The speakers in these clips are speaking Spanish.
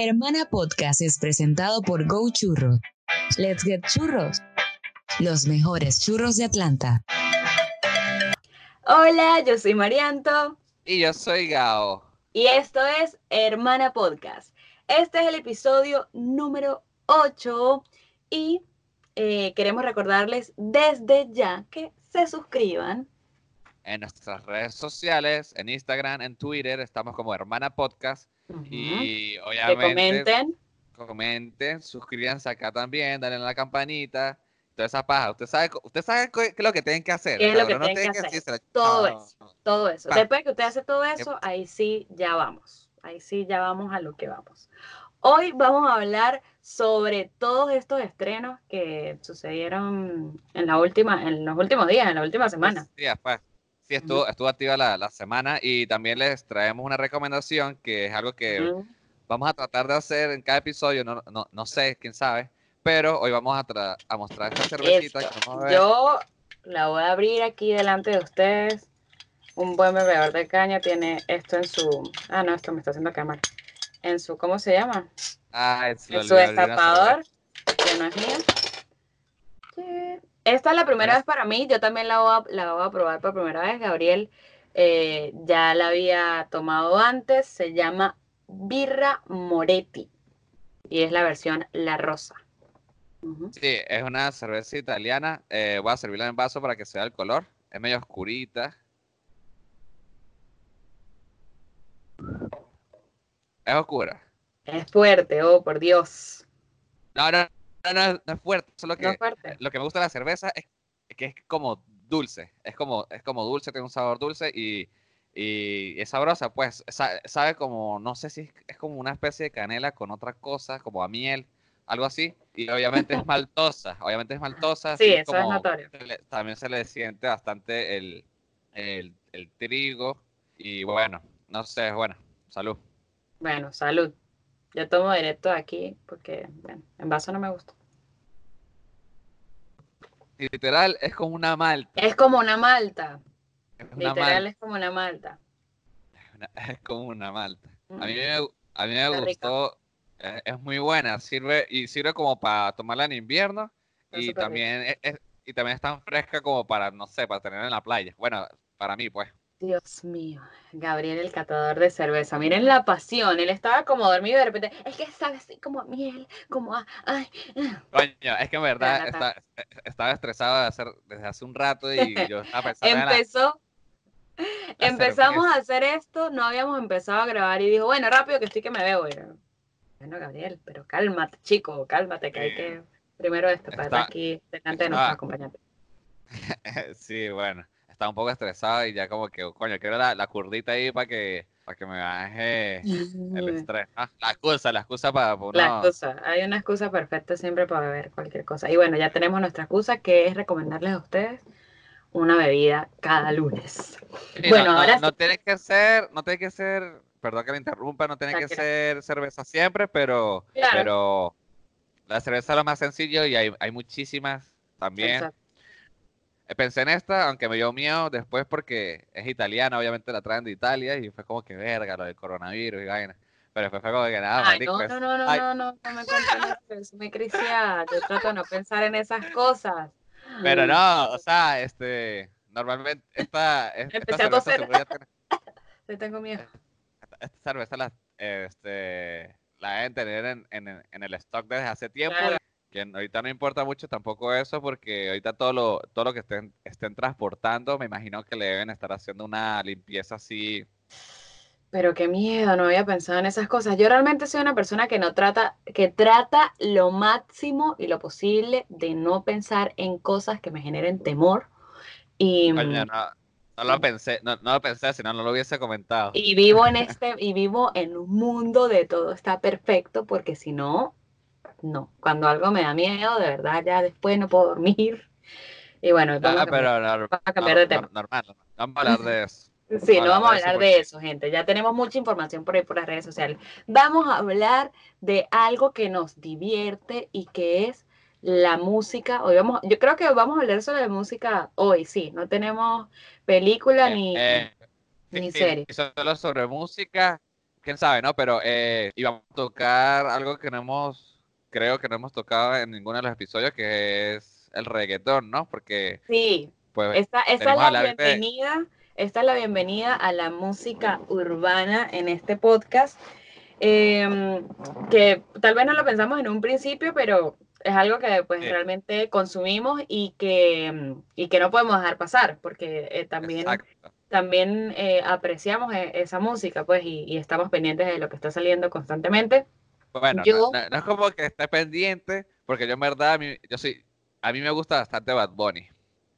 Hermana Podcast es presentado por Go Churros. Let's get churros. Los mejores churros de Atlanta. Hola, yo soy Marianto. Y yo soy Gao. Y esto es Hermana Podcast. Este es el episodio número 8 y eh, queremos recordarles desde ya que se suscriban en nuestras redes sociales, en Instagram, en Twitter, estamos como Hermana Podcast. Y obviamente. Que comenten. Comenten, suscríbanse acá también, dale a la campanita. Toda esa paja. Usted sabe, usted sabe qué es lo que tienen que hacer. ¿Qué es lo que tienen que hacer? todo eso. Todo eso. Después que usted hace todo eso, ahí sí ya vamos. Ahí sí ya vamos a lo que vamos. Hoy vamos a hablar sobre todos estos estrenos que sucedieron en la última, en los últimos días, en la última semana. Sí, pues. Sí, estuvo, estuvo activa la, la, semana y también les traemos una recomendación que es algo que vamos a tratar de hacer en cada episodio, no, no, no sé, quién sabe, pero hoy vamos a, a mostrar esta cervecita. Yo la voy a abrir aquí delante de ustedes. Un buen bebedor de caña tiene esto en su... Ah, no, esto me está haciendo cámara. En su, ¿cómo se llama? Ah, en su destapador, que no es mío. Esta es la primera vez para mí, yo también la voy a, la voy a probar por primera vez. Gabriel eh, ya la había tomado antes, se llama Birra Moretti y es la versión La Rosa. Sí, es una cerveza italiana. Eh, voy a servirla en vaso para que se vea el color. Es medio oscurita. Es oscura. Es fuerte, oh, por Dios. No, no, no, no, es fuerte. Solo que lo que me gusta de la cerveza es que es como dulce. Es como, es como dulce, tiene un sabor dulce y, y es sabrosa. Pues sabe, como, no sé si es, como una especie de canela con otras cosas, como a miel, algo así. Y obviamente es maltosa. Obviamente es maltosa. Sí, eso es notorio. también se le siente bastante el, el, el trigo. Y bueno, no sé, bueno, salud. Bueno, salud. Yo tomo directo aquí porque, bueno, en vaso no me gusta. Literal, es como una malta. Es como una malta. Literal, es como una malta. Es, como una malta. A mí me, a mí me gustó. Es, muy buena. Sirve y sirve como para tomarla en invierno. y también es, y también es tan fresca como para, no sé, para tener en la playa. Bueno, para mí, pues. Dios mío, Gabriel el catador de cerveza. Miren la pasión, él estaba como dormido y de repente, es que sabe así como miel, como ay. Ah". Coño, es que en verdad estaba estresado de hacer, desde hace un rato y yo estaba pensando Empezó, empezamos a hacer esto, no habíamos empezado a grabar y dijo, bueno, rápido que estoy que me veo. bueno, Gabriel, pero cálmate, chico, cálmate, que hay que primero esto para estar aquí delante de nuestros acompañantes. sí, bueno estaba un poco estresado y ya como que, coño, quiero la, la curdita ahí para que, para que me baje el estrés. Ah, la excusa, la excusa para... La excusa, hay una excusa perfecta siempre para beber cualquier cosa. Y bueno, ya tenemos nuestra excusa que es recomendarles a ustedes una bebida cada lunes. bueno, no, ahora no, tiene que ser, no tiene que ser, perdón que me interrumpa, no tiene que ser cerveza siempre, pero, pero la cerveza es lo más sencillo y hay, hay muchísimas también. Pensé en esta, aunque me dio miedo después porque es italiana, obviamente la traen de Italia y fue como que verga lo del coronavirus y vaina. Pero después fue como que nada, Ay, no, no, no, no, no, no, no me cuentes me crecía, yo trato de no pensar en esas cosas. Pero no, o sea, este, normalmente esta, esta Empecé a toser. Yo tengo miedo. Esta, cerveza la, este, la deben tener en, en, en, el stock desde hace tiempo que ahorita no importa mucho tampoco eso porque ahorita todo lo, todo lo que estén, estén transportando, me imagino que le deben estar haciendo una limpieza así. Pero qué miedo, no había pensado en esas cosas. Yo realmente soy una persona que no trata, que trata lo máximo y lo posible de no pensar en cosas que me generen temor. Y, no, no, lo pensé, no, no, lo pensé, si no, no lo hubiese comentado. Y vivo en este, y vivo en un mundo de todo está perfecto, porque si no, no. Cuando algo me da miedo, de verdad, ya después no puedo dormir. Y bueno, vamos, a, cambiar, de tema. Normal, no vamos a hablar de eso. Sí, no vamos a hablar de eso, gente. Ya tenemos mucha información por ahí por las redes sociales. Vamos a hablar de algo que nos divierte y que es la música. Hoy vamos, yo creo que vamos a hablar sobre la música hoy, sí. No tenemos película eh, ni, eh, ni serie. Solo sobre música quién sabe, ¿no? Pero eh, íbamos a tocar algo que no hemos, creo que no hemos tocado en ninguno de los episodios, que es el reggaetón, ¿no? Porque... Sí, pues, es la bienvenida, esta es la bienvenida a la música urbana en este podcast, em, que tal vez no lo pensamos en un principio, pero es algo que pues realmente consumimos y que, y que no podemos dejar pasar, porque eh, también también eh, apreciamos e, esa música, pues, y, estamos pendientes de lo que está saliendo constantemente. Bueno, no, es como que esté pendiente, porque yo en verdad, a mí, yo sí, a mí me gusta bastante Bad Bunny,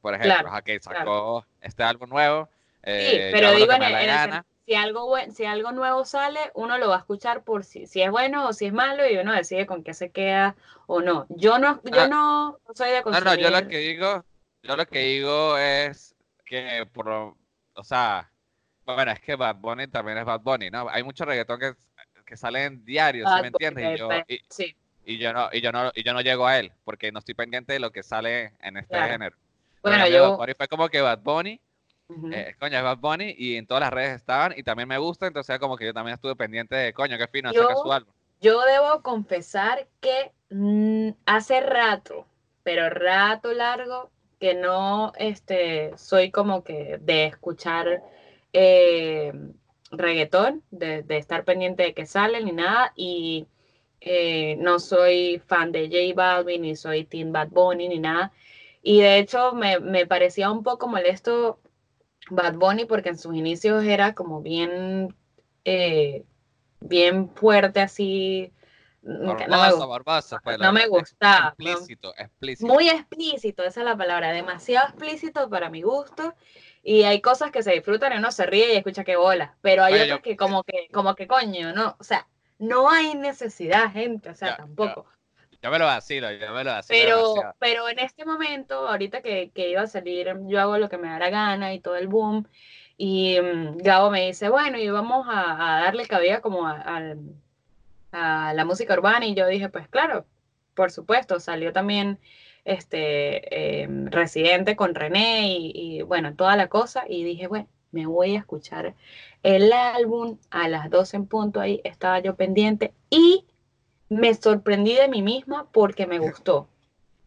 por ejemplo, que sacó este álbum nuevo. sí, eh, pero digo, en, si, algo si algo nuevo sale, uno lo va a escuchar por si, si es bueno o si es malo, y uno decide con qué se queda o no. Yo no, yo ah. no soy de No, no, yo lo que digo, yo lo que digo es que por o sea, bueno, es que Bad Bunny también es Bad Bunny, ¿no? Hay mucho reggaetón que, que salen diarios, ¿sí me entiendes? Y yo, y, yo no, y yo no, y yo no llego a él, porque no estoy pendiente de lo que sale en este género. Bueno, yo... fue como que Bad Bunny, eh, coño, es Bad Bunny, y en todas las redes estaban, y también me gusta, entonces como que yo también estuve pendiente de, coño, qué fino, saca su álbum. Yo debo confesar que mm, hace rato, pero rato largo, que no este, soy como que de escuchar eh, reggaetón, de, estar pendiente de que sale ni nada, y eh, no soy fan de J Balvin, ni soy Team Bad Bunny, ni nada. Y de hecho me, parecía un poco molesto Bad Bunny porque en sus inicios era como bien, eh, bien fuerte así, Barbaza, pues, no me gustaba. Explícito, explícito. Muy explícito, esa es la palabra, demasiado explícito para mi gusto. Y hay cosas que se disfrutan y uno se ríe y escucha que bola, pero hay otras que como que, como que coño, no, o sea, no hay necesidad, gente, o sea, tampoco. Yo, me lo vacilo, yo me lo vacilo. Pero, pero en este momento, ahorita que, que, iba a salir, yo hago lo que me da la gana y todo el boom. Y um, Gabo me dice, bueno, y vamos a, a darle cabida como al a la música urbana y yo dije, pues claro, por supuesto, salió también este em, Residente con René y, bueno, toda la cosa y dije, bueno, me voy a escuchar el álbum a las 12 en punto, ahí estaba yo pendiente y me sorprendí de mí misma porque me gustó.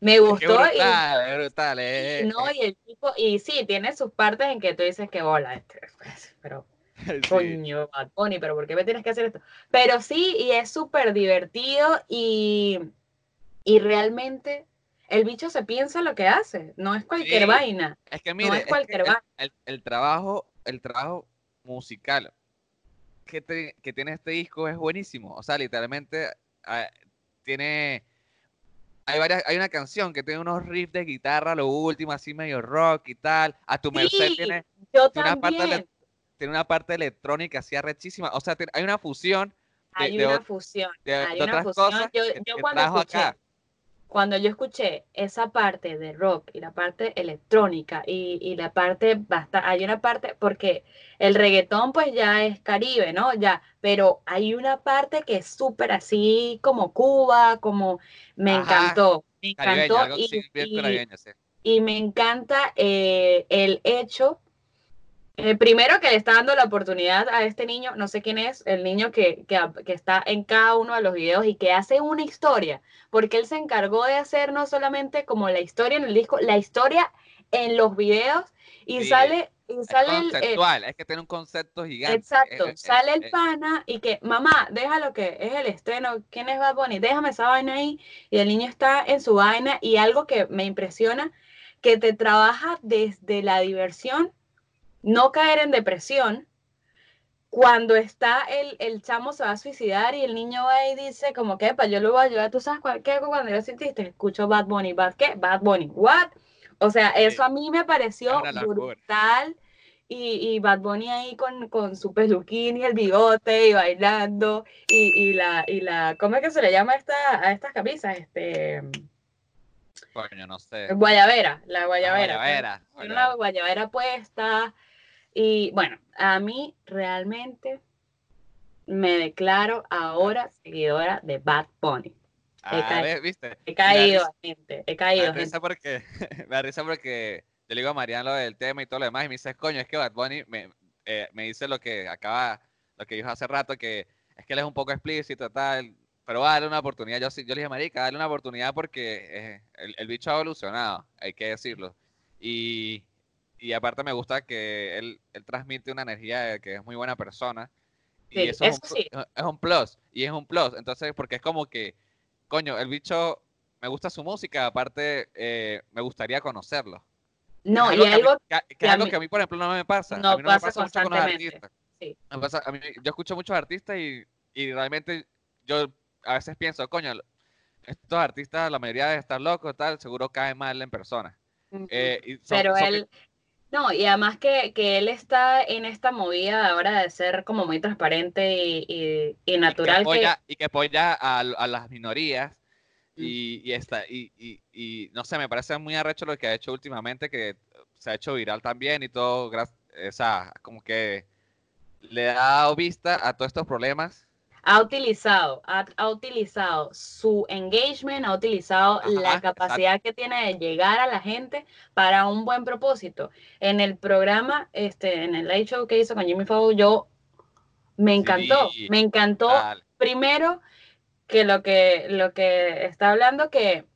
Me gustó y, brutal, eh, no, y el tipo, y sí, tiene sus partes en que tú dices que bola, este, pues, pero Coño, Bad pero ¿por qué me tienes que hacer esto? Pero sí, y es súper divertido y, y realmente el bicho se piensa lo que hace, no es cualquier vaina. Es que mire, no es cualquier vaina. El, trabajo, el trabajo musical que, que, tiene este disco es buenísimo. O sea, literalmente ah, tiene. Hay varias, hay una canción que tiene unos riffs de guitarra, lo último, así medio rock y tal. A tu merced tiene, yo una parte tiene una parte electrónica así arrechísima. O sea, hay una fusión. hay una fusión. hay una fusión. yo, cuando escuché, cuando yo escuché esa parte de rock y la parte electrónica y, y la parte, basta, hay una parte, porque el reggaetón pues ya es Caribe, ¿no? Ya, pero hay una parte que es súper así como Cuba, como me encantó, me encantó y, y, me encanta eh, el hecho eh, primero que le está dando la oportunidad a este niño, no sé quién es, el niño que, que, está en cada uno de los videos y que hace una historia, porque él se encargó de hacer no solamente como la historia en el disco, la historia en los videos y sale... Y sale es conceptual, es que tiene un concepto gigante. Exacto, sale el pana y que, mamá, deja lo que es el estreno, ¿quién es Bad Bunny? Déjame esa vaina ahí y el niño está en su vaina y algo que me impresiona, que te trabaja desde la diversión no caer en depresión. Cuando está el, el chamo se va a suicidar y el niño va y dice como que, pa, yo lo voy a ayudar, tú sabes qué hago cuando yo sentiste, escucho Bad Bunny, Bad qué, Bad Bunny, what? O sea, eso a mí me pareció brutal. Y, y, Bad Bunny ahí con, con, su peluquín y el bigote y bailando y, y, la, y la, ¿cómo es que se le llama a, esta, a estas camisas? Este, Coño, no sé. Guayabera, la guayabera. guayabera, Una guayabera puesta, y bueno, a mí realmente me declaro ahora seguidora de Bad Bunny. He, ah, caído, ¿viste? he caído, gente, he caído. Me da porque, me risa porque yo le digo a Mariano lo del tema y todo lo demás y me dice, coño, es que Bad Bunny me, eh, me dice lo que acaba lo que dijo hace rato, que es que él es un poco explícito, tal, pero va a darle una oportunidad. Yo, yo le dije, marica, dale una oportunidad porque eh, el, el, bicho ha evolucionado, hay que decirlo. Y, y aparte me gusta que él, él, transmite una energía de que es muy buena persona. Y eso, es, un, sí. es, un, plus. Y es un plus. Entonces, porque es como que, coño, el bicho, me gusta su música, aparte eh, me gustaría conocerlo. No, y algo, que, que, que, algo que a mí, por ejemplo, no me pasa. No, a mí no pasa me pasa mucho con los artistas. Sí. Me pasa, a mí, yo escucho muchos artistas y, y realmente yo a veces pienso, coño, estos artistas, la mayoría de estar locos, tal, seguro caen mal en persona. Uh -huh. eh, son, Pero son, él, no, y además que, que, él está en esta movida ahora de ser como muy transparente y, y, y natural. Y que apoya, que... Y que apoya a, a las minorías. Y, y, esta, y, y, y, no sé, me parece muy arrecho lo que ha hecho últimamente, que se ha hecho viral también y todo, o sea, como que le ha dado vista a todos estos problemas ha utilizado, ha, ha, utilizado su engagement, ha utilizado Ajá, la capacidad exacto. que tiene de llegar a la gente para un buen propósito. En el programa, este, en el live show que hizo con Jimmy Fallon, yo me encantó, sí, me encantó dale. primero que lo que lo que está hablando que,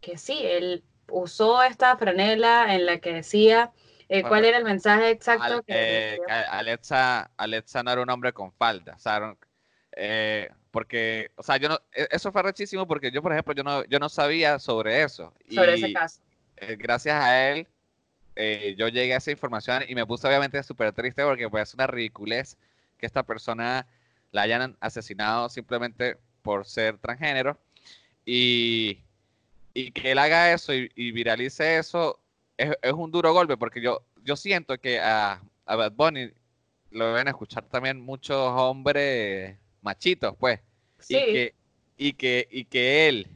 que sí, él usó esta franela en la que decía eh, ¿Cuál era el mensaje exacto? Al, que, eh, Alexa, Alexa no era un hombre con falda, o sea, eh, porque, o sea, yo no, e, eso fue rechísimo porque yo, por ejemplo, yo no, yo no sabía sobre eso. Sobre y, ese caso. Eh, gracias a él, eh, yo llegué a esa información y me puse obviamente súper triste porque pues es una ridiculez que esta persona la hayan asesinado simplemente por ser transgénero y, y que él haga eso y, y viralice eso es, es, un duro golpe porque yo, yo siento que a, a Bad Bunny lo deben escuchar también muchos hombres machitos, pues. Sí. Y que, y que, y que él,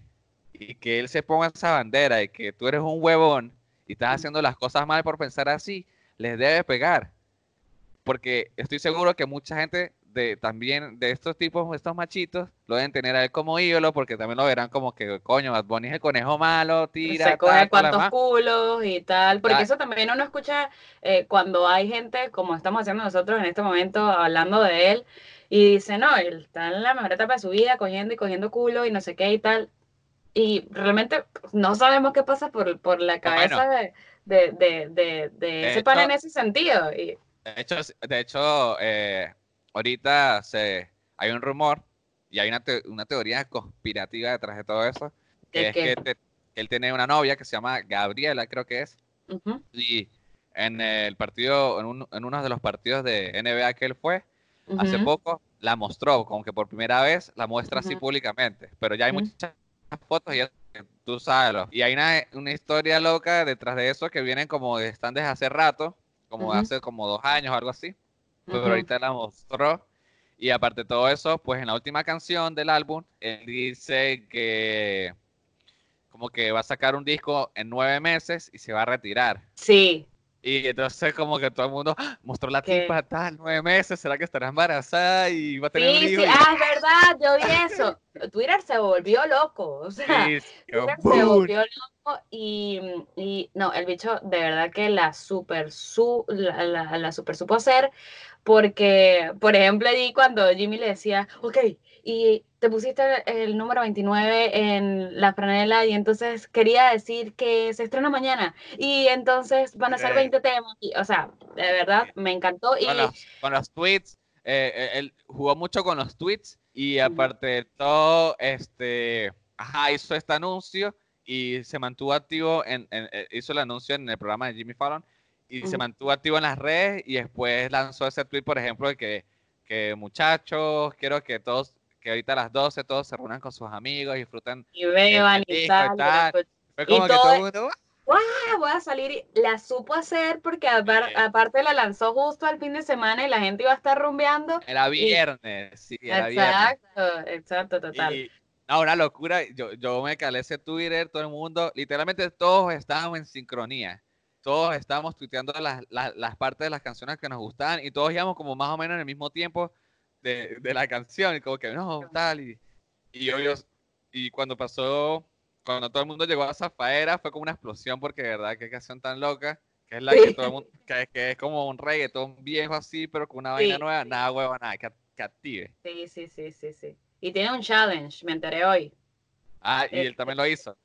y que él se ponga esa bandera y que tú eres un huevón y estás haciendo las cosas mal por pensar así, les debe pegar. Porque estoy seguro que mucha gente de también de estos tipos, estos machitos, lo deben tener a él como ídolo, porque también lo verán como que, coño, Bad Bunny es el conejo malo, tira. Se coge cuantos culos y tal, porque tal. eso también uno escucha eh, cuando hay gente, como estamos haciendo nosotros en este momento, hablando de él, y dice, no, él está en la mejor etapa de su vida, cogiendo y cogiendo culo y no sé qué y tal. Y realmente no sabemos qué pasa por, por la cabeza bueno, de, de, de, de, ese pan en ese sentido. Y... De hecho, de hecho eh, ahorita se, hay un rumor y hay una, te, una teoría conspirativa detrás de todo eso, que es que, te, él tiene una novia que se llama Gabriela, creo que es, uh -huh. y en el partido, en, un, en uno de los partidos de NBA que él fue, Uh -huh. hace poco la mostró, como que por primera vez la muestra así públicamente, pero ya hay muchas fotos y tú sabes. Y hay una, una, historia loca detrás de eso que vienen como de, están desde hace rato, como hace como dos años o algo así, pero ahorita la mostró. Y aparte de todo eso, pues en la última canción del álbum, él dice que como que va a sacar un disco en nueve meses y se va a retirar. Sí, y entonces como que todo el mundo ¡ah! mostró la tipa tal, nueve meses, ¿será que estará embarazada y va a tener sí, un hijo? Sí, y... ah, es verdad, yo vi eso. Twitter se volvió loco, o sea, sí, Twitter boom. se volvió loco y, y, no, el bicho de verdad que la super, su, la, la, la super supo hacer porque, por ejemplo, allí cuando Jimmy le decía, ok, y te pusiste el número 29 en la franela y entonces quería decir que se estrena mañana y entonces van a ser 20 temas. Y, o sea, de verdad me encantó. Y... Con, los, con los tweets, eh, eh, él jugó mucho con los tweets y aparte de todo, este, ajá, hizo este anuncio y se mantuvo activo, en, en, eh, hizo el anuncio en el programa de Jimmy Fallon y uh -huh. se mantuvo activo en las redes y después lanzó ese tweet, por ejemplo, de que, que muchachos, quiero que todos que ahorita a las 12 todos se reúnan con sus amigos, disfrutan. Y beban y, tal, y tal. Fue como y que todo, todo el mundo. ¡Wow! Voy a salir. La supo hacer porque aparte, aparte la lanzó justo al fin de semana y la gente iba a estar rumbeando. Era viernes, y... sí, era exacto, viernes. Exacto, total. Y, no, una locura. Yo, yo me calé ese Twitter, todo el mundo, literalmente todos estábamos en sincronía. Todos estábamos tuiteando las, las, las partes de las canciones que nos gustaban y todos íbamos como más o menos en el mismo tiempo de, de, la canción, y como que no, tal, y, y yo, yo, y cuando pasó, cuando todo el mundo llegó a Zafaera, fue como una explosión, porque de verdad, qué canción tan loca, que es la sí. que todo el mundo, que, que, es como un reggaetón viejo así, pero con una sí. vaina nueva, nada huevo, nada, que captive. Sí, sí, sí, sí, sí. Y tiene un challenge, me enteré hoy. Ah, y él también lo hizo.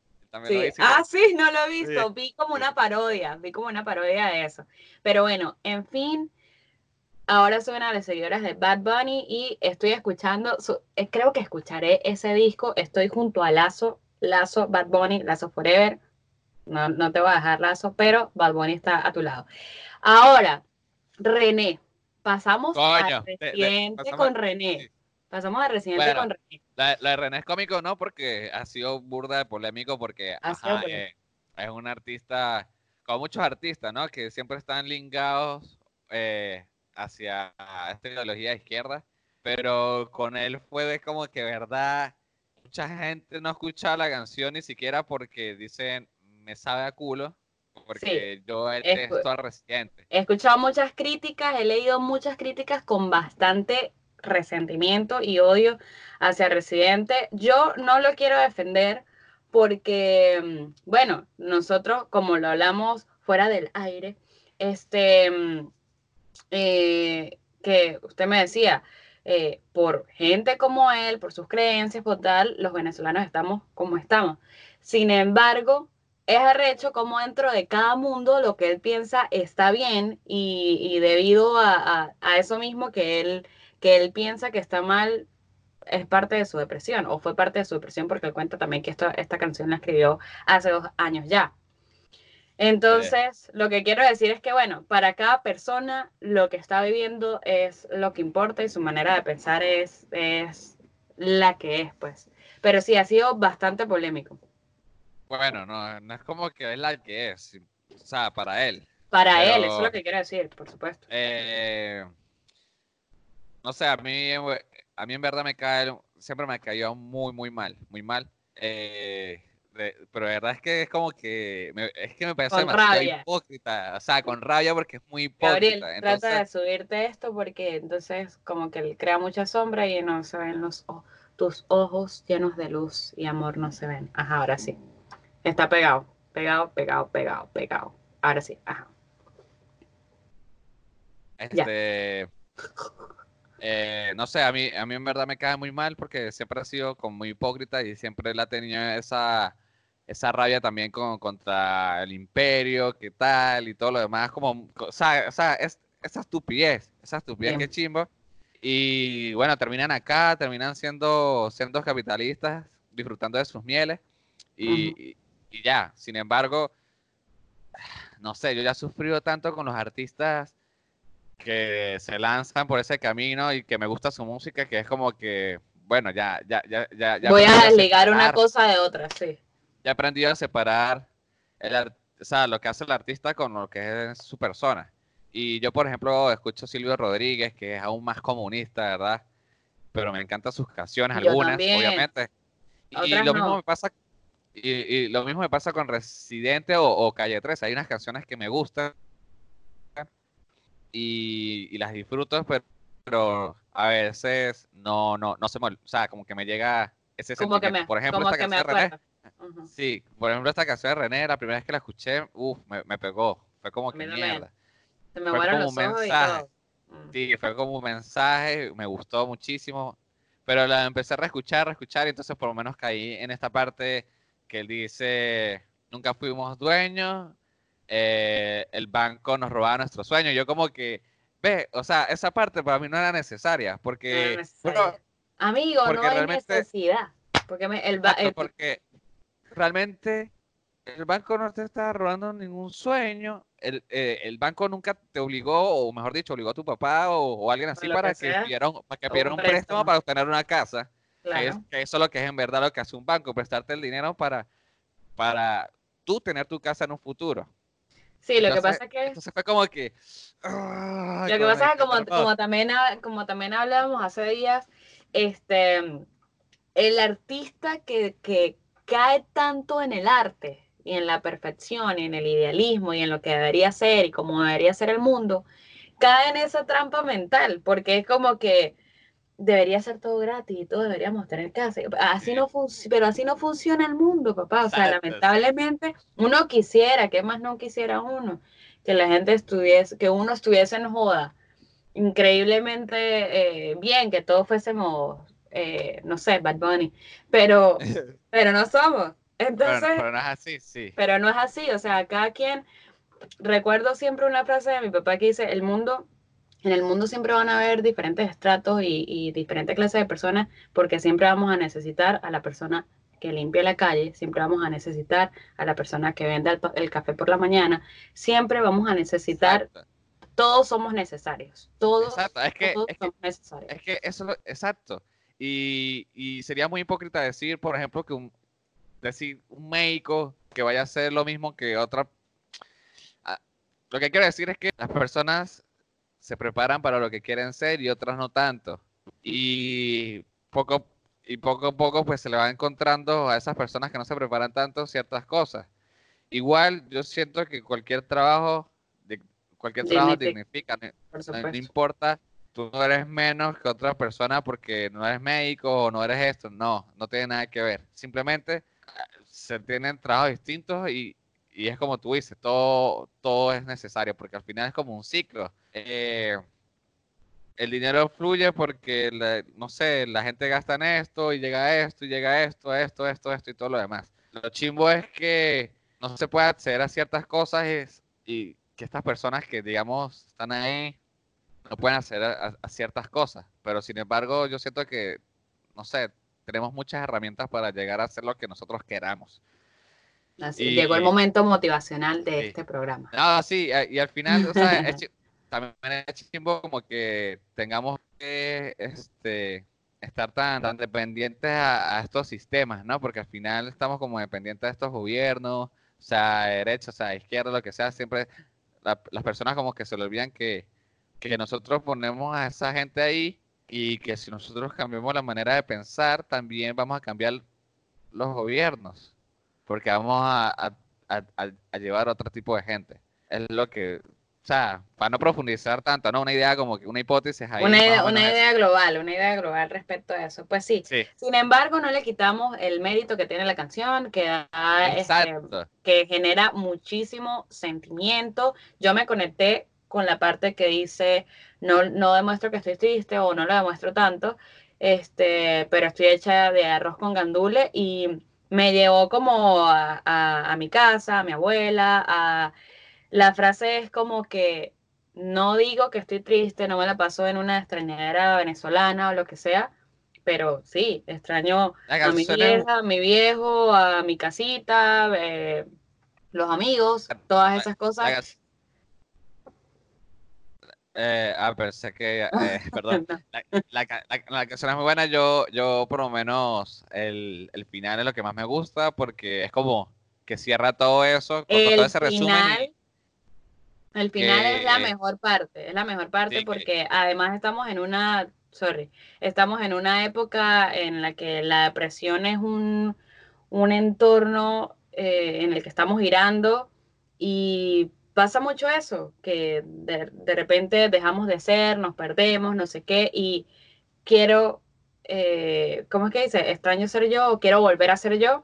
Ah, sí, no lo he visto. Vi como una parodia, vi como una parodia de eso. Pero bueno, en fin, ahora soy una de las seguidoras de Bad Bunny y estoy escuchando, eh, creo que escucharé ese disco. Estoy junto a Lazo, Lazo, Bad Bunny, Lazo Forever. No, no te voy a dejar Lazo, pero Bad Bunny está a tu lado. Ahora, René, pasamos a Residente con René. Pasamos a Residente con René. La, de René es cómico, ¿no? Porque ha sido burda de polémico porque eh, es un artista, como muchos artistas, ¿no? Que siempre están lingados eh, hacia esta ideología de izquierda, pero con él fue de como que, verdad, mucha gente no escucha la canción ni siquiera porque dicen, me sabe a culo, porque yo detesto al residente. He escuchado muchas críticas, he leído muchas críticas con bastante resentimiento y odio hacia Residente. Yo no lo quiero defender porque, mm, bueno, nosotros, como lo hablamos fuera del aire, este, mm, eh, que usted me decía, eh, por gente como él, por sus creencias, por tal, los venezolanos estamos como estamos. Sin embargo, es arrecho como dentro de cada mundo lo que él piensa está bien y, debido a, eso mismo que él, que él piensa que está mal, es parte de su depresión o fue parte de su depresión porque él cuenta también que esta canción la escribió hace dos años ya. Entonces, lo que quiero decir es que, bueno, para cada persona lo que está viviendo es lo que importa y su manera de pensar es, es la que es, pues. Pero sí, ha sido bastante polémico. Bueno, no, no es como que es la que es, o sea, para él. Para él, eso es lo que quiero decir, por supuesto. Eh, no sé, a mí, a mí en verdad me cae, siempre me ha caído muy, muy mal, muy mal. Eh, pero la verdad es que es como que, es que me parece demasiado hipócrita, o sea, con rabia porque es muy hipócrita. Gabriel, trata de subirte esto porque entonces como que él crea mucha sombra y no se ven los tus ojos llenos de luz y amor no se ven. Ajá, ahora sí. Está pegado, pegado, pegado, pegado, pegado. Ahora sí, ajá. Este. Eh, no sé, a mí, a mí en verdad me cae muy mal porque siempre ha sido como muy hipócrita y siempre la tenido esa, esa rabia también con, contra el imperio, qué tal y todo lo demás, como, o sea, o sea es, esa estupidez, esa estupidez que chimbo. Y bueno, terminan acá, terminan siendo, siendo capitalistas, disfrutando de sus mieles. Y, y ya, sin embargo, no sé, yo ya he sufrido tanto con los artistas que se lanzan por ese camino y que me gusta su música, que es como que, bueno, ya, ya, ya, ya. Voy a ligar una cosa de otra, sí. He aprendido a separar el, o sea, lo que hace el artista con lo que es su persona. Y yo, por ejemplo, escucho a Silvio Rodríguez, que es aún más comunista, ¿verdad? Pero me encantan sus canciones, algunas, obviamente. Y lo mismo me pasa y, lo mismo me pasa con Residente o, Calle 3. Hay unas canciones que me gustan y, las disfruto, pero, a veces no, no, no se me, o sea, como que me llega ese sentimiento. por ejemplo, esta canción Sí, por ejemplo, esta canción de René, la primera vez que la escuché, uff, me, pegó. Fue como que mierda. Se me fue como un mensaje. Mm. Sí, fue como un mensaje, me gustó muchísimo. Pero la empecé a reescuchar, reescuchar, y entonces por lo menos caí en esta parte que él dice, nunca fuimos dueños, eh, el banco nos robaba nuestros sueños. Yo como que, ve, o sea, esa parte para mí no era necesaria, porque... Amigo, no hay necesidad. Porque, el, porque realmente el banco no te está robando ningún sueño. El, eh, el, banco nunca te obligó, o mejor dicho, obligó a tu papá o, alguien así para que, pidieran, para que pidieran un préstamo para obtener una casa. Que, eso es lo que es en verdad lo que hace un banco, prestarte el dinero para, para tú tener tu casa en un futuro. Sí, lo que pasa es que... Entonces fue como que... lo que pasa es que como, como, también, como también hablábamos hace días, este, el artista que, que cae tanto en el arte y en la perfección y en el idealismo y en lo que debería ser y como debería ser el mundo, cae en esa trampa mental, porque es como que debería ser todo gratis y todo deberíamos tener casa. Así no pero así no funciona el mundo, papá. O sea, lamentablemente uno quisiera, que más no quisiera uno? Que la gente estuviese, que uno estuviese en joda increíblemente eh, bien, que todos fuésemos, eh, no sé, Bad Bunny, pero, pero no somos. Entonces, pero, no es así, sí. Pero no es así, o sea, cada quien, recuerdo siempre una frase de mi papá que dice, el mundo, en el mundo siempre van a haber diferentes estratos y, y diferentes clases de personas, porque siempre vamos a necesitar a la persona que limpia la calle, siempre vamos a necesitar a la persona que vende el, café por la mañana, siempre vamos a necesitar, todos somos necesarios, todos, es que, somos necesarios. Es que eso, exacto. Y, y, sería muy hipócrita decir, por ejemplo, que un, decir un médico que vaya a hacer lo mismo que otra. Ah, lo que quiero decir es que las personas se preparan para lo que quieren ser y otras no tanto. Y poco y poco a poco pues se le va encontrando a esas personas que no se preparan tanto ciertas cosas. Igual yo siento que cualquier trabajo, cualquier trabajo dignifica, no, importa, tú no eres menos que otra persona porque no eres médico o no eres esto, no, no tiene nada que ver. Simplemente se tienen trabajos distintos y, es como tú dices, todo, todo es necesario, porque al final es como un ciclo. Eh, el dinero fluye porque, no sé, la gente gasta en esto y llega a esto y llega a esto, esto, esto, esto y todo lo demás. Lo chimbo es que no se puede acceder a ciertas cosas y, que estas personas que, digamos, están ahí no pueden acceder a ciertas cosas. Pero sin embargo, yo siento que, no sé, tenemos muchas herramientas para llegar a hacer lo que nosotros queramos. Así, llegó el momento motivacional de este programa. Ah, sí, y al final, o sea, también es chimbo como que tengamos que este, estar tan, tan dependientes a, estos sistemas, ¿no? Porque al final estamos como dependientes de estos gobiernos, o sea, derecha, o sea, izquierda, lo que sea, siempre las personas como que se le olvidan que, que nosotros ponemos a esa gente ahí y que si nosotros cambiamos la manera de pensar, también vamos a cambiar los gobiernos, porque vamos a, llevar otro tipo de gente. Es lo que, o sea, para no profundizar tanto, ¿no? Una idea como que una hipótesis ahí. Una idea, una idea global, una idea global respecto a eso. Pues sí. Sin embargo, no le quitamos el mérito que tiene la canción, que, este, que genera muchísimo sentimiento. Yo me conecté con la parte que dice, no, no demuestro que estoy triste o no lo demuestro tanto, este, pero estoy hecha de arroz con gandule y me llevó como a, mi casa, a mi abuela, a... La frase es como que no digo que estoy triste, no me la paso en una extrañera venezolana o lo que sea, pero sí, extraño a mi vieja, a mi viejo, a mi casita, eh, los amigos, todas esas cosas. Eh, ah, sé que, eh, perdón, la, canción es muy buena, yo, yo por lo menos el, el, final es lo que más me gusta porque es como que cierra todo eso, el todo ese resumen. el final es la mejor parte, es la mejor parte porque además estamos en una, sorry, estamos en una época en la que la depresión es un, un entorno eh, en el que estamos girando y pasa mucho eso, que de, repente dejamos de ser, nos perdemos, no sé qué, y quiero, eh, ¿cómo es que dice? Extraño ser yo o quiero volver a ser yo.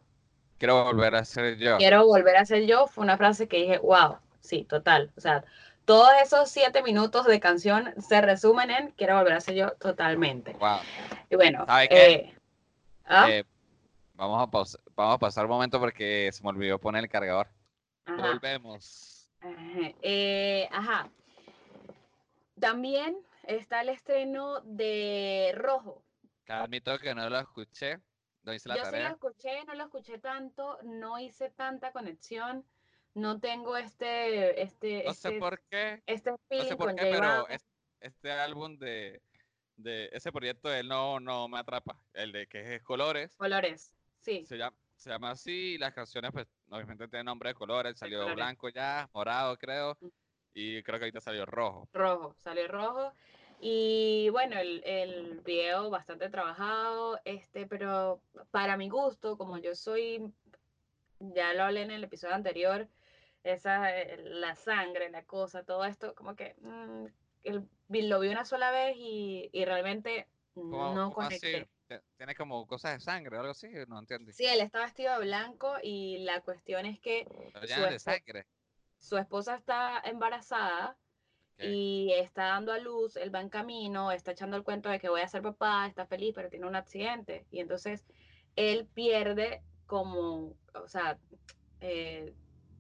Quiero volver a ser yo. Quiero volver a ser yo, fue una frase que dije, wow, sí, total. O sea, todos esos siete minutos de canción se resumen en quiero volver a ser yo totalmente. Wow. Y bueno, eh, ¿ah? eh, vamos, a vamos a pasar un momento porque se me olvidó poner el cargador. Volvemos. Eh, ajá. También está el estreno de Rojo. Admito que no lo escuché. No hice la Yo sí lo escuché, no lo escuché tanto, no hice tanta conexión, no tengo este, este, no sé este por qué, este no sé por qué, pero este, álbum de, de, ese proyecto él no, no me atrapa, el de que es Colores. Colores, sí. Se llama, se llama así, las canciones pues obviamente tienen nombre de colores, salió blanco ya, morado creo, y creo que ahorita salió rojo. Rojo, salió rojo. Y bueno, el, el video bastante trabajado, este, pero para mi gusto, como yo soy, ya lo hablé en el episodio anterior, esa, eh, la sangre, la cosa, todo esto, como que mm, el, lo vi una sola vez y, y realmente no conecté tiene como cosas de sangre o algo así, no entiendo. Sí, él está vestido de blanco y la cuestión es que su, su esposa está embarazada y está dando a luz, él va en camino, está echando el cuento de que voy a ser papá, está feliz, pero tiene un accidente. Y entonces él pierde como, o sea, eh,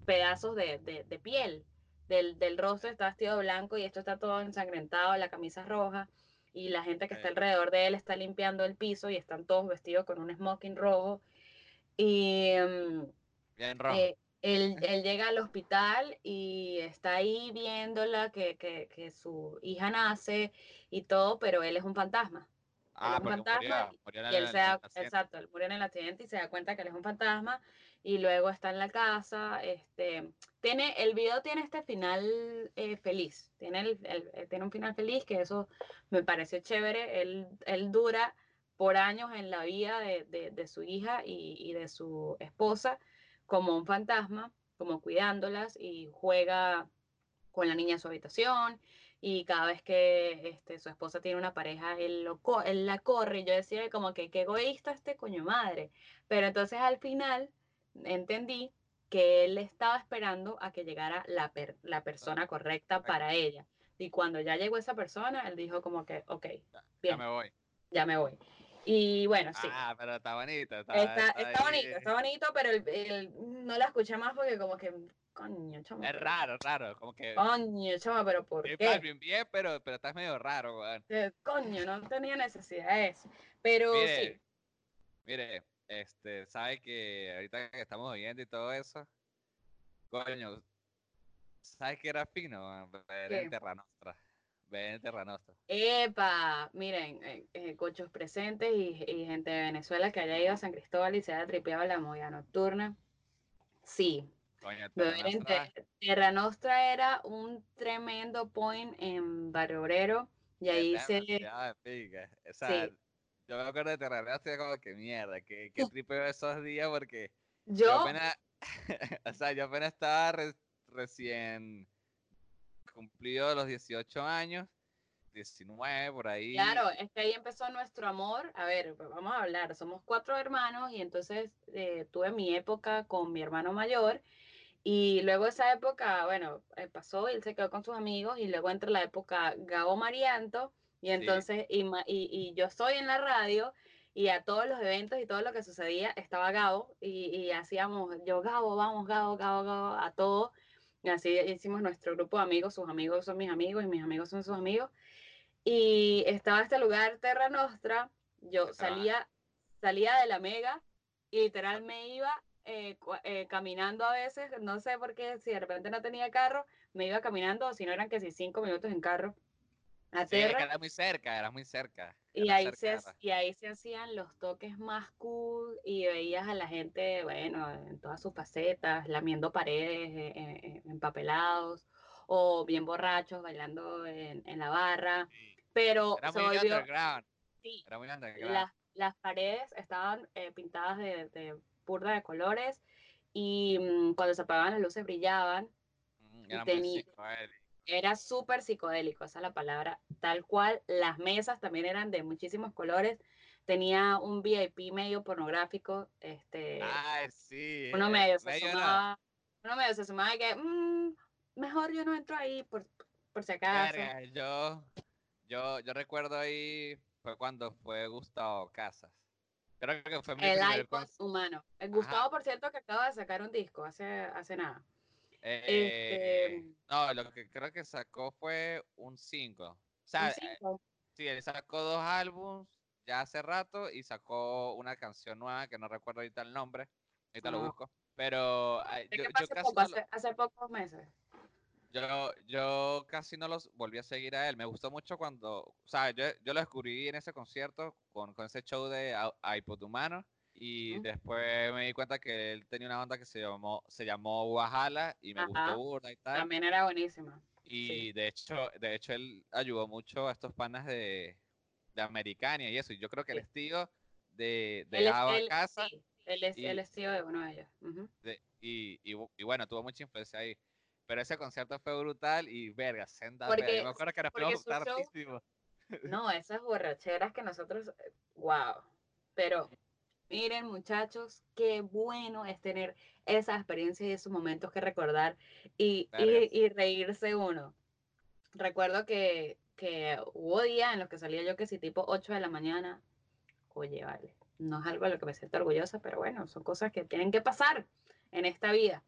pedazos de, de, piel del, del, rostro, está vestido blanco y esto está todo ensangrentado, la camisa roja y la gente que está alrededor de él está limpiando el piso y están todos vestidos con un smoking rojo. Y... Mm, Bien rojo. Eh, él, llega al hospital y está ahí viéndola, que, que, su hija nace y todo, pero él es un fantasma. Ah, un fantasma y él se da, exacto, él murió en el accidente y se da cuenta que él es un fantasma y luego está en la casa, este, tiene, el video tiene este final eh, feliz, tiene, el, eh, tiene un final feliz que eso me pareció chévere, él, él dura por años en la vida de, de, de su hija y, y, de su esposa como un fantasma, como cuidándolas y juega con la niña en su habitación y cada vez que este, su esposa tiene una pareja, él, lo, él la corre y yo decía como que qué egoísta este coño madre. Pero entonces al final entendí que él estaba esperando a que llegara la, la persona correcta para ella. Y cuando ya llegó esa persona, él dijo como que, ok, bien, ya me voy. Ya me voy. Y bueno, sí. Ah, pero está bonito. Está, está, bonito, está bonito, pero el, no la escuché más porque como que, coño, chama. Es raro, raro, como que... Coño, chama, pero ¿por qué? Bien, bien, pero, pero estás medio raro, weón. Coño, no tenía necesidad de eso. Pero sí. Mire, este, sabe que ahorita que estamos oyendo y todo eso, coño, ¿sabes qué era fino? Era en Terra Nostra. Ven, Terranosta. Epa, miren, eh, eh, cochos presentes y, gente de Venezuela que haya ido a San Cristóbal y se haya tripeado la movida nocturna. Sí. Terra Nostra. era un tremendo point en Barrio Obrero y ahí se... Sea, Yo me acuerdo de Terra Nostra como que mierda, que, que tripeo esos días porque yo, apenas, o sea, yo apenas estaba recién cumplido los 18 años, 19 por ahí. Claro, es que ahí empezó nuestro amor. A ver, pues vamos a hablar. Somos cuatro hermanos y entonces eh, tuve mi época con mi hermano mayor. Y luego esa época, bueno, eh, pasó, él se quedó con sus amigos y luego entra la época Gabo Marianto y entonces, y, y, yo estoy en la radio y a todos los eventos y todo lo que sucedía estaba Gabo y, y hacíamos, yo Gabo, vamos, Gabo, Gabo, Gabo, a todo. Y así hicimos nuestro grupo de amigos, sus amigos son mis amigos y mis amigos son sus amigos. Y estaba este lugar, Terra Nostra, yo salía, salía de la mega y literal me iba eh, eh, caminando a veces, no sé por qué, si de repente no tenía carro, me iba caminando, o si no eran que si cinco minutos en carro. A era muy cerca, era muy cerca. Y ahí, se, y ahí se hacían los toques más cool y veías a la gente, bueno, en todas sus facetas, lamiendo paredes, eh, eh, eh, empapelados, o bien borrachos, bailando en, la barra. Pero era muy underground. Sí, era muy underground. Las, paredes estaban pintadas de, de de colores y mm, cuando se apagaban las luces brillaban. Mm, era muy era súper psicodélico, esa es la palabra, tal cual. Las mesas también eran de muchísimos colores. Tenía un VIP medio pornográfico. Este, ah, sí. Uno medio, se sumaba. Uno medio se sumaba y que, mm, mejor yo no entro ahí por, por si acaso. yo, yo, yo recuerdo ahí, fue cuando fue Gustavo Casas. Creo que fue mi El iPod humano. El Gustavo, por cierto, que acaba de sacar un disco hace, hace nada. Este, eh, no, lo que creo que sacó fue un 5. O sea, sí, él sacó dos álbums ya hace rato y sacó una canción nueva que no recuerdo ahorita el nombre. Ahorita lo busco. Pero yo, casi hace, pocos meses. Yo, yo casi no los volví a seguir a él. Me gustó mucho cuando, o sea, yo, yo lo descubrí en ese concierto con, con ese show de iPod Humano y después me di cuenta que él tenía una banda que se llamó, se llamó Wahala y me gustó burda y tal. También era buenísima. Y de hecho, de hecho él ayudó mucho a estos panas de, de Americania y eso. Y yo creo que el estilo de, de él, Casa. Sí, él es el estilo de uno de ellos. y, y, y, bueno, tuvo mucha influencia ahí. Pero ese concierto fue brutal y verga, senda. Porque, me acuerdo que No, esas borracheras que nosotros, wow. Pero Miren, muchachos, qué bueno es tener esa experiencia y esos momentos que recordar y, y, reírse uno. recuerdo que, que hubo días en los que salía yo que si tipo 8 de la mañana, oye, vale, no es algo de lo que me siento orgullosa, pero bueno, son cosas que tienen que pasar en esta vida.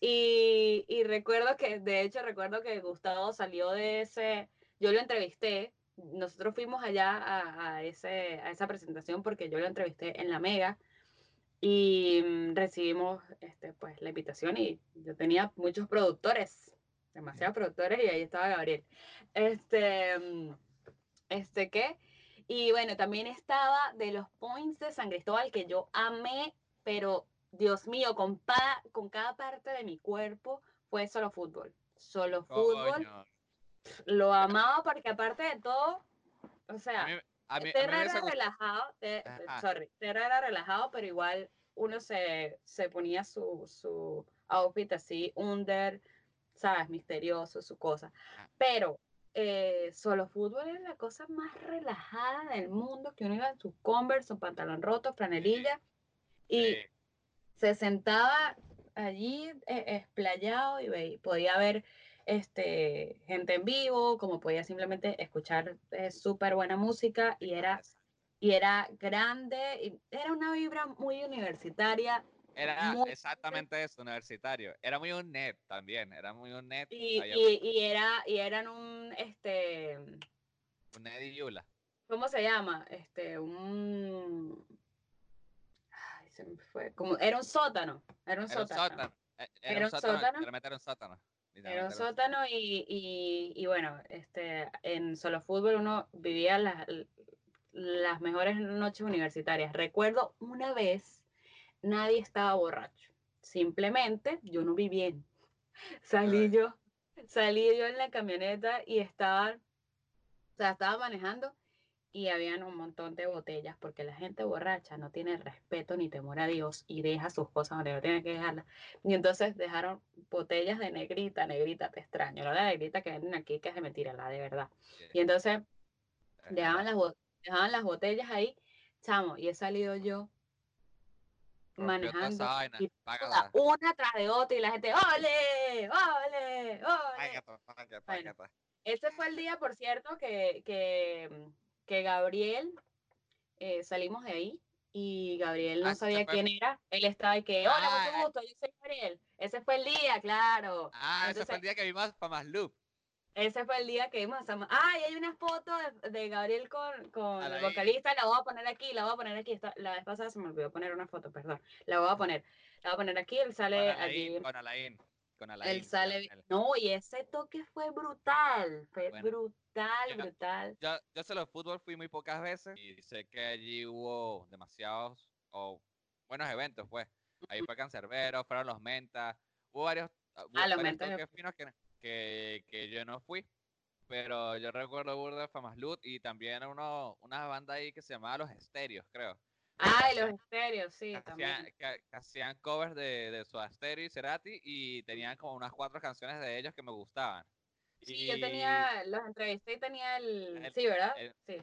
Y, y recuerdo que, de hecho, recuerdo que Gustavo salió de ese, yo lo entrevisté, nosotros fuimos allá a, a, ese, a esa presentación porque yo lo entrevisté en la Mega y mm, recibimos este, pues, la invitación y yo tenía muchos productores, demasiados productores y ahí estaba Gabriel. Este, mm, este, ¿qué? Y bueno, también estaba de los points de San Cristóbal que yo amé, pero Dios mío, con, con cada parte de mi cuerpo fue solo fútbol. Solo fútbol. Lo amaba porque aparte de todo, o sea, a mí, era relajado, sorry, era relajado, pero igual uno se, se ponía su, su outfit así, under, sabes, misterioso, su cosa. Ah. Pero eh, solo fútbol es la cosa más relajada del mundo, que uno iba en su Converse, su pantalón roto, franelilla, y se sentaba allí eh, explayado y podía ver este, gente en vivo, como podía simplemente escuchar eh, súper buena música y era, y era grande, y era una vibra muy universitaria, era exactamente eso, universitario. Era muy un net también, era muy un net. Y, y, era, y eran un, este... Un net y Yula. ¿Cómo se llama? Este, un... Ay, se me fue. Como, era un sótano. Era un sótano. Era, un sótano. Era un sótano. Era un sótano y, y, y, bueno, este, en solo fútbol uno vivía las, las mejores noches universitarias. Recuerdo una vez nadie estaba borracho. Simplemente yo no vi bien. Salí yo, salí yo en la camioneta y estaba, o sea, estaba manejando y habían un montón de botellas porque la gente borracha no tiene respeto ni temor a Dios y deja sus cosas donde no tiene que dejarlas. Y entonces dejaron botellas de negrita, negrita, te extraño, la negrita que venden aquí que es de mentira, la de verdad. Y entonces dejaban las, dejaban las botellas ahí, chamo, y he salido yo manejando una tras de otra y la gente ¡Ole! ¡Ole! ¡Ole! ese fue el día, por cierto, que, que, que Gabriel eh, salimos de ahí y Gabriel no ah, sabía quién era. Él estaba y que, hola, mucho ah, gusto, yo soy Gabriel. Ese fue el día, claro. Ah, ese fue el día que vimos para más loop. Ese fue el día que vimos a Ah, y hay una foto de, Gabriel con, con el vocalista, la voy a poner aquí, la voy a poner aquí. la vez pasada se me olvidó poner una foto, perdón. La voy a poner. La voy a poner aquí, él sale con allí. Con Alain. Con Alain. Él sale. No, y ese toque fue brutal. Fue brutal, brutal. Yo, yo sé los fútbol fui muy pocas veces y sé que allí hubo demasiados o buenos eventos, pues. Ahí fue Cancerbero, fueron los Mentas, hubo varios, ah, los Mentas. finos que que, que yo no fui. Pero yo recuerdo Burda Famaslut y también uno, una banda ahí que se llamaba Los Estéreos, creo. Ah, los Estéreos, sí, también. Hacían, que, hacían covers de, de su Stereo y Cerati y tenían como unas cuatro canciones de ellos que me gustaban. Sí, yo tenía, los entrevisté y tenía el, sí, ¿verdad? sí.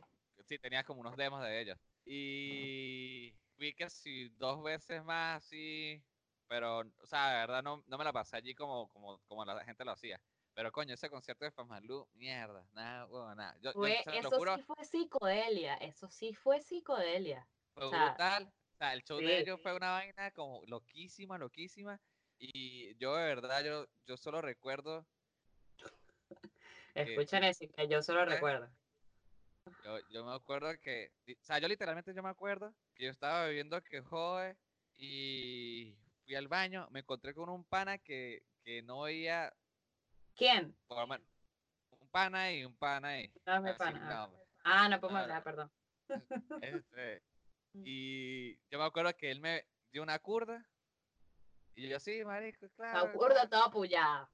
Sí, tenía como unos demos de ellos. Y vi que si dos veces más así pero, o sea, de verdad no, no me la pasé allí como, como, como la gente lo hacía. Pero coño, ese concierto de Famalú, mierda, nada, bueno, nada. Yo, eso sí fue psicodelia, eso sí fue psicodelia. Fue brutal. O sea, el show de ellos fue una vaina como loquísima, loquísima. Y yo de verdad, yo, yo solo recuerdo. Escuchen eso, que yo solo recuerdo. Yo, yo me acuerdo que, o sea, yo literalmente yo me acuerdo que yo estaba viviendo que jode y fui al baño, me encontré con un pana que, que no veía. ¿Quién? un pana y un pana y. No, mi pana. ah, no podemos hablar, perdón. Este, y yo me acuerdo que él me dio una curda. Y yo, sí, marico, claro. La curda toda apoyada.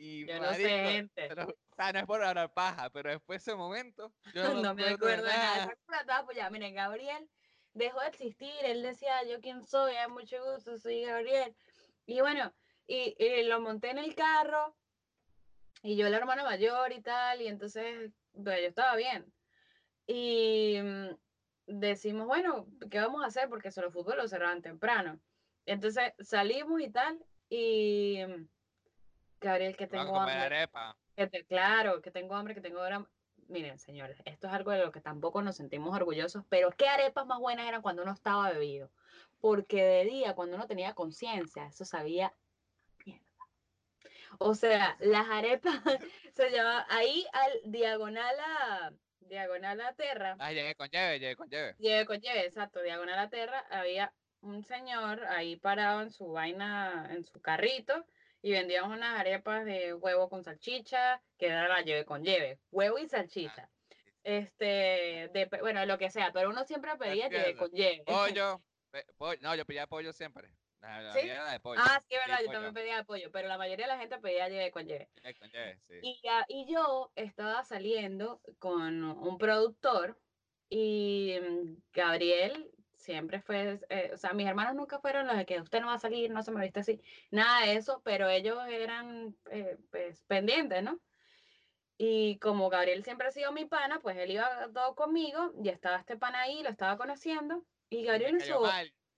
Y yo no sé, gente. o sea, no es por hablar paja, pero después de ese momento. Yo no, me acuerdo de nada. Curda toda apoyada. Miren, Gabriel dejó de existir. Él decía, yo quién soy, mucho gusto, soy Gabriel. Y bueno, y, lo monté en el carro y yo la hermana mayor y tal, y entonces, pues, yo estaba bien. Y mm, decimos, bueno, ¿qué vamos a hacer? Porque solo fútbol lo cerraban temprano. Entonces salimos y tal, y mm, Gabriel, que tengo hambre. claro, que tengo hambre, que tengo hambre. Miren, señores, esto es algo de lo que tampoco nos sentimos orgullosos, pero qué arepas más buenas eran cuando uno estaba bebido. Porque de día, cuando uno tenía conciencia, eso sabía mierda. O sea, las arepas se llamaban ahí al diagonal a diagonal a Terra. Ah, llegué con llave, llegué con llave. Llegué con llave, exacto, diagonal a Terra, había un señor ahí parado en su vaina, en su carrito, y vendíamos unas arepas de huevo con salchicha, que era la lleve con lleve, huevo y salchicha. Ah, este, de, bueno, lo que sea, pero uno siempre pedía lleve con lleve. Pollo, no, yo pedía pollo siempre. ¿Sí? de pollo. Ah, sí, es verdad, yo también pedía pollo, pero la mayoría de la gente pedía lleve con lleve. Con lleve sí. y, y yo estaba saliendo con un productor y mm, Gabriel siempre fue, eh, o sea, mis hermanos nunca fueron los de que usted no va a salir, no se me viste así, nada de eso, pero ellos eran eh, pues, pendientes, ¿no? Y como Gabriel siempre ha sido mi pana, pues él iba todo conmigo y estaba este pana ahí, lo estaba conociendo. Y Gabriel en su.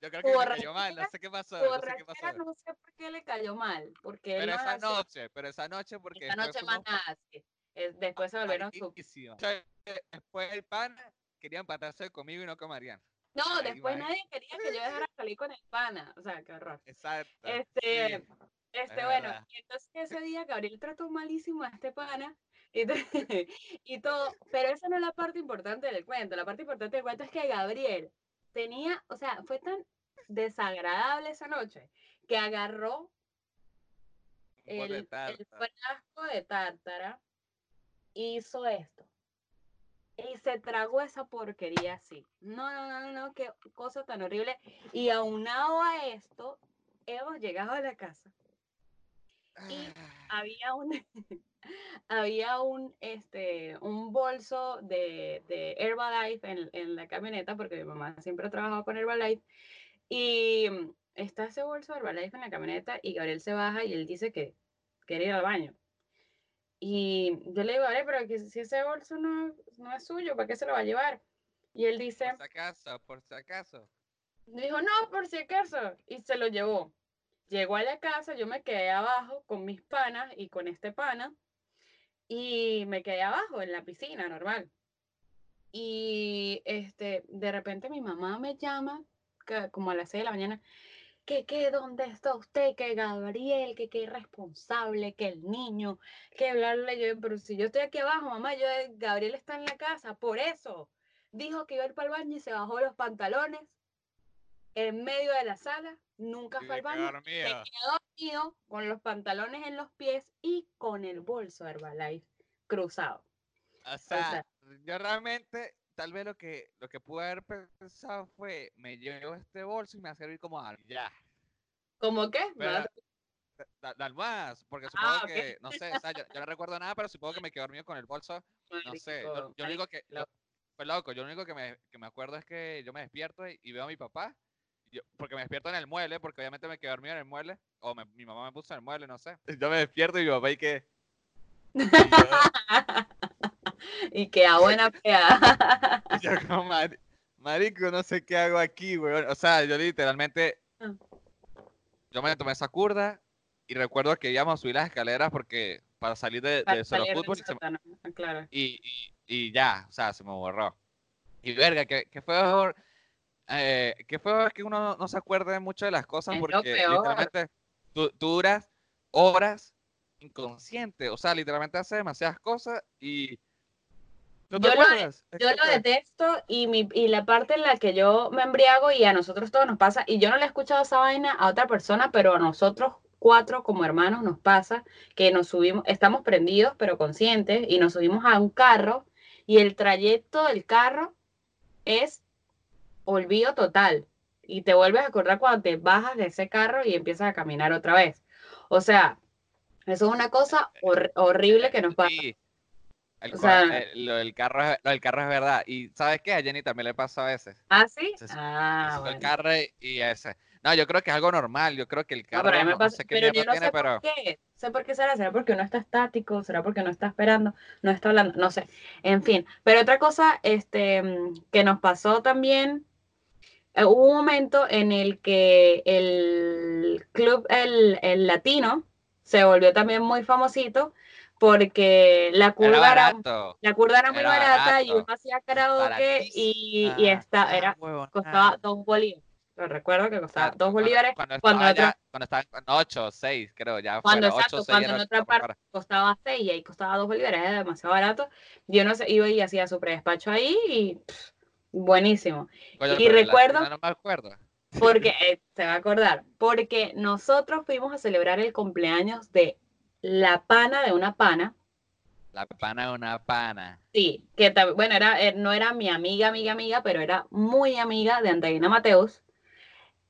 Yo creo que le cayó mal, no sé qué pasó. No sé, qué pasó. no sé por qué le cayó mal. Porque pero esa noche, pero esa noche, porque. Esa noche más nada, sí. Después se volvieron su. Después el pana quería empatarse conmigo y no con Mariana. No, después nadie quería que yo dejara salir con el pana. O sea, qué horror. Exacto. Este, este bueno, y entonces ese día Gabriel trató malísimo a este pana y, y todo. Pero esa no es la parte importante del cuento. La parte importante del cuento es que Gabriel tenía, o sea, fue tan desagradable esa noche que agarró el, el frasco de tártara y hizo esto y se tragó esa porquería así. No, no, no, no, qué cosa tan horrible. Y aunado a esto, hemos llegado a la casa y ah. había un había un este un bolso de, de Herbalife en, en, la camioneta porque mi mamá siempre ha trabajado con Herbalife y está ese bolso de Herbalife en la camioneta y Gabriel se baja y él dice que quiere ir al baño y yo le digo, vale, pero que si ese bolso no, no es suyo, ¿para qué se lo va a llevar? Y él dice... Por si acaso, por si acaso. Dijo, no, por si acaso. Y se lo llevó. Llegó a la casa, yo me quedé abajo con mis panas y con este pana. Y me quedé abajo en la piscina, normal. Y este, de repente mi mamá me llama, como a las 6 de la mañana, que, que, ¿dónde está usted? Que Gabriel, que qué irresponsable, que el niño, que hablarle yo, pero si yo estoy aquí abajo, mamá, yo, Gabriel está en la casa, por eso. Dijo que iba a ir para el baño y se bajó los pantalones en medio de la sala, nunca fue al baño, se quedó dormido con los pantalones en los pies y con el bolso Herbalife cruzado. O sea, yo realmente tal vez lo que, lo que pude haber pensado fue, me llevo este bolso y me va a servir como algo. Ya. ¿Cómo qué? Dar más, porque supongo ah, que, no sé, o sea, yo, no recuerdo nada, pero supongo que me quedé dormido con el bolso. No sé, yo, lo único que, pues loco, yo lo único que me, que me acuerdo es que yo me despierto y, veo a mi papá, yo, porque me despierto en el mueble, porque obviamente me quedé dormido en el mueble, o mi mamá me puso en el mueble, no sé. Yo me despierto y mi papá y que... y que a buena fea. yo como, marico, no sé qué hago aquí, güey. O sea, yo literalmente, ah. yo me tomé esa curda y recuerdo que íbamos a subir las escaleras porque para salir de, de solo fútbol claro. y, y, y, ya, o sea, se me borró. Y verga, que, que fue eh, que fue que uno no se acuerde mucho de las cosas porque literalmente tú, tú, duras horas inconsciente, o sea, literalmente hace demasiadas cosas y yo, lo, detesto y, mi, y la parte en la que yo me embriago y a nosotros todos nos pasa, y yo no le he escuchado esa vaina a otra persona, pero a nosotros cuatro como hermanos nos pasa que nos subimos, estamos prendidos pero conscientes y nos subimos a un carro y el trayecto del carro es olvido total y te vuelves a acordar cuando te bajas de ese carro y empiezas a caminar otra vez. O sea, eso es una cosa horrible que nos pasa. El eh, lo, del carro es, lo del carro es verdad. Y ¿sabes qué? A Jenny también le pasa a veces. ¿Ah, sí? ah, El carro y ese. No, yo creo que es algo normal. Yo creo que el carro no, sé qué pero yo no tiene, sé pero... Por qué. sé por qué será. ¿Será porque uno está estático? ¿Será porque no está esperando? ¿No está hablando? No sé. En fin. Pero otra cosa este, que nos pasó también, eh, hubo un momento en el que el club, el, el latino, se volvió también muy famosito porque la curva era, la curva era muy barata y uno hacía karaoke y, y esta era, costaba dos bolívares. Lo recuerdo que costaba dos bolívares. Cuando, cuando, otra, cuando estaba en 8 o 6, creo, ya. Cuando, exacto, cuando en otra parte costaba 6 y ahí costaba dos bolívares, era demasiado barato. Yo no sé, iba y hacía su predespacho ahí y buenísimo. y recuerdo. No me acuerdo. Porque, eh, se va a acordar, porque nosotros fuimos a celebrar el cumpleaños de la pana de una pana. La pana de una pana. Sí, que bueno, era, eh, no era mi amiga, amiga, amiga, pero era muy amiga de Andreina Mateus.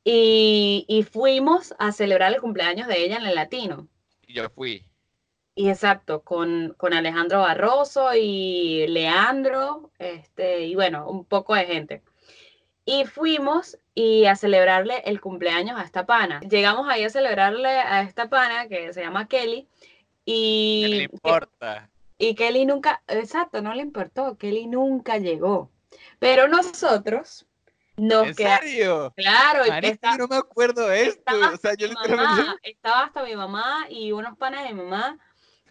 Y, y, fuimos a celebrar el cumpleaños de ella en el latino. Y yo fui. Y exacto, con, con, Alejandro Barroso y Leandro, este, y bueno, un poco de gente. Y fuimos y a celebrarle el cumpleaños a esta pana. Llegamos ahí a celebrarle a esta pana que se llama Kelly. Y. ¿Qué le importa? Y Kelly nunca, exacto, no le importó. Kelly nunca llegó. Pero nosotros nos ¿En serio? Claro, está, no me acuerdo de esto. O sea, yo mamá, Estaba hasta mi mamá y unos panas de mi mamá.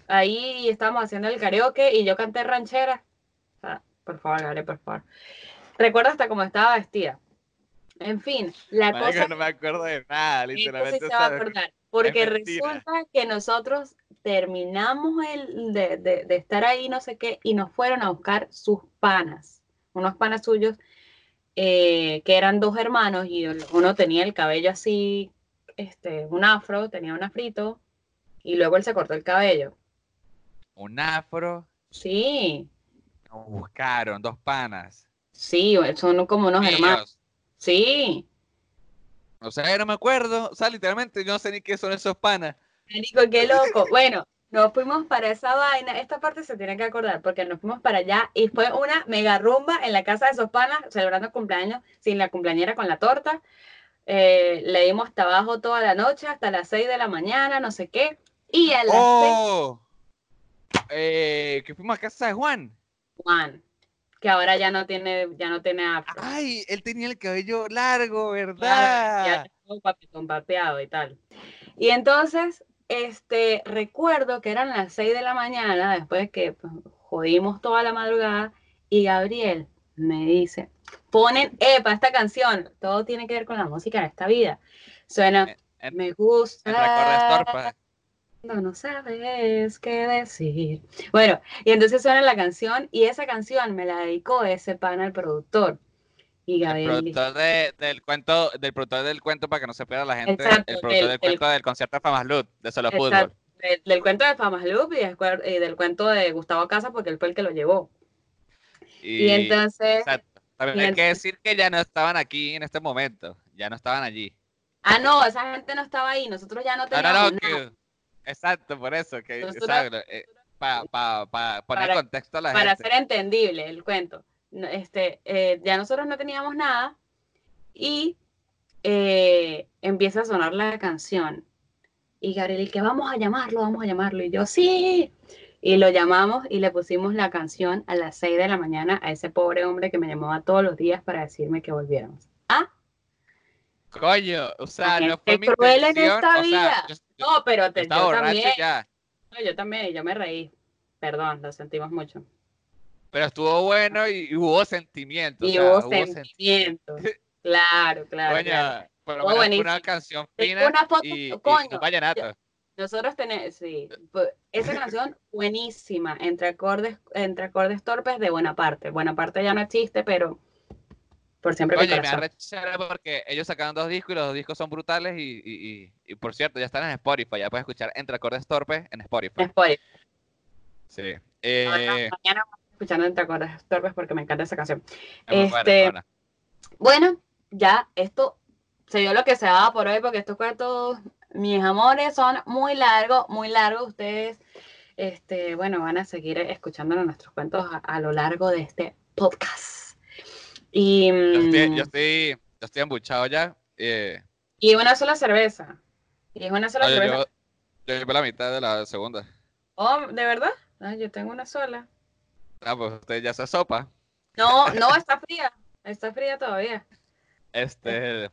Ahí estábamos haciendo el karaoke y yo canté ranchera. por favor, Gare, por favor. Recuerdo hasta cómo estaba vestida. En fin, la cosa. No me acuerdo de nada, literalmente. Se va a acordar, porque resulta que nosotros terminamos el, de, de, de, estar ahí, no sé qué, y nos fueron a buscar sus panas, unos panas suyos, eh, que eran dos hermanos, y uno tenía el cabello así, este, un afro, tenía un afrito, y luego él se cortó el cabello. ¿Un afro? Sí. Nos buscaron, dos panas. Sí, son como unos hermanos. Sí. O sea, yo no me acuerdo. O sea, literalmente yo no sé ni qué son esos panas. Qué loco. Bueno, nos fuimos para esa vaina. Esta parte se tiene que acordar porque nos fuimos para allá y fue una mega rumba en la casa de esos panas celebrando cumpleaños sin la cumpleañera con la torta. Eh, le dimos hasta abajo toda la noche, hasta las 6 de la mañana, no sé qué. Y a las oh, eh, que fuimos a casa de Juan. Juan que ahora ya no tiene, ya no tiene afro. Ay, él tenía el cabello largo, ¿verdad? ya un papetón papeado y tal. Y entonces, este, recuerdo que eran las 6 de la mañana, después que pues, jodimos toda la madrugada, y Gabriel me dice, ponen, epa, esta canción, todo tiene que ver con la música en esta vida. Suena, me gusta. No, no sabes qué decir. Bueno, y entonces suena la canción y esa canción me la dedicó ese pan al productor. Y Gabriel el productor del cuento, del productor del cuento para que no se pierda la gente, el productor del cuento del concierto de Famas Loop, de Solo Fútbol. Del, cuento de Famas Loop y, del cuento de Gustavo Casa porque él fue el que lo llevó. Y, entonces... También hay que decir que ya no estaban aquí en este momento, ya no estaban allí. Ah, no, esa gente no estaba ahí, nosotros ya no teníamos. Exacto, por eso, que eh, para poner contexto a la para gente. Para hacer entendible el cuento. Este, eh, ya nosotros no teníamos nada y eh, empieza a sonar la canción. Y Gabriel, que vamos a llamarlo, vamos a llamarlo. Y yo, sí. Y lo llamamos y le pusimos la canción a las 6 de la mañana a ese pobre hombre que me llamaba todos los días para decirme que volviéramos. ¿Ah? Coño, o sea, no fue mi cruel en esta vida. no, pero te, yo también. No, yo también, y yo me reí. Perdón, lo sentimos mucho. Pero estuvo bueno y, hubo sentimiento. Y hubo, sentimiento. claro, claro. Coño, por lo menos una canción fina una foto, y, coño, nosotros tenemos, sí, esa canción buenísima, entre acordes, entre acordes torpes de buena parte. Buena parte ya no existe, pero por siempre Oye, me arrechara porque ellos sacaron dos discos y los dos discos son brutales y, y, y, por cierto, ya están en Spotify, ya puedes escuchar Entre Acordes Torpes en Spotify. Spotify. Sí. Eh... Mañana vamos a escuchar Entre Acordes Torpes porque me encanta esa canción. Este, bueno, ya esto se dio lo que se daba por hoy porque estos cuentos, mis amores, son muy largos, muy largos. Ustedes, este, bueno, van a seguir escuchando nuestros cuentos a lo largo de este podcast. Y, mm, yo, estoy, yo, estoy, embuchado ya. Eh. Y una sola cerveza. Y es una sola cerveza. Yo, llevo la mitad de la segunda. Oh, ¿de verdad? Ah, yo tengo una sola. Ah, pues usted ya se sopa. No, no, está fría. Está fría todavía. Este.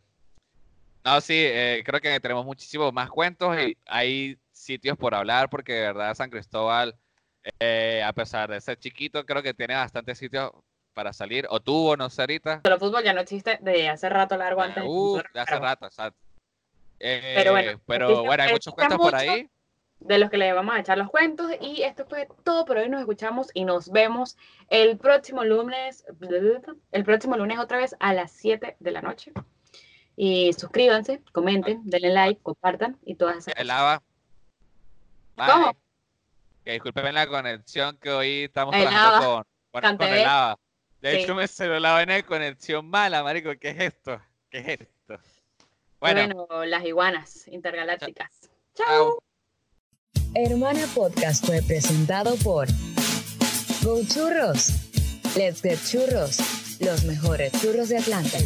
No, sí, eh, creo que tenemos muchísimos más cuentos y hay sitios por hablar porque de verdad San Cristóbal Eh, a pesar de ser chiquito, creo que tiene bastante sitios para salir. O tuvo, no sé ahorita. Pero fútbol ya no existe de hace rato largo antes. Uh, de hace rato, exacto. pero bueno, eh, pero, bueno hay muchos cuentos por ahí. De los que le vamos a echar los cuentos. Y esto fue todo por hoy. Nos escuchamos y nos vemos el próximo lunes. El próximo lunes otra vez a las 7 de la noche. Y suscríbanse, comenten, denle like, compartan y todas esas cosas. ¿Cómo? Que disculpen la conexión que hoy estamos trabajando con, con, el lava. De hecho, me celular en conexión mala, marico. ¿Qué es esto? ¿Qué es esto? Bueno, las iguanas intergalácticas. Chao. Hermana Podcast fue presentado por Go Churros. Let's get churros. Los mejores churros de Atlanta.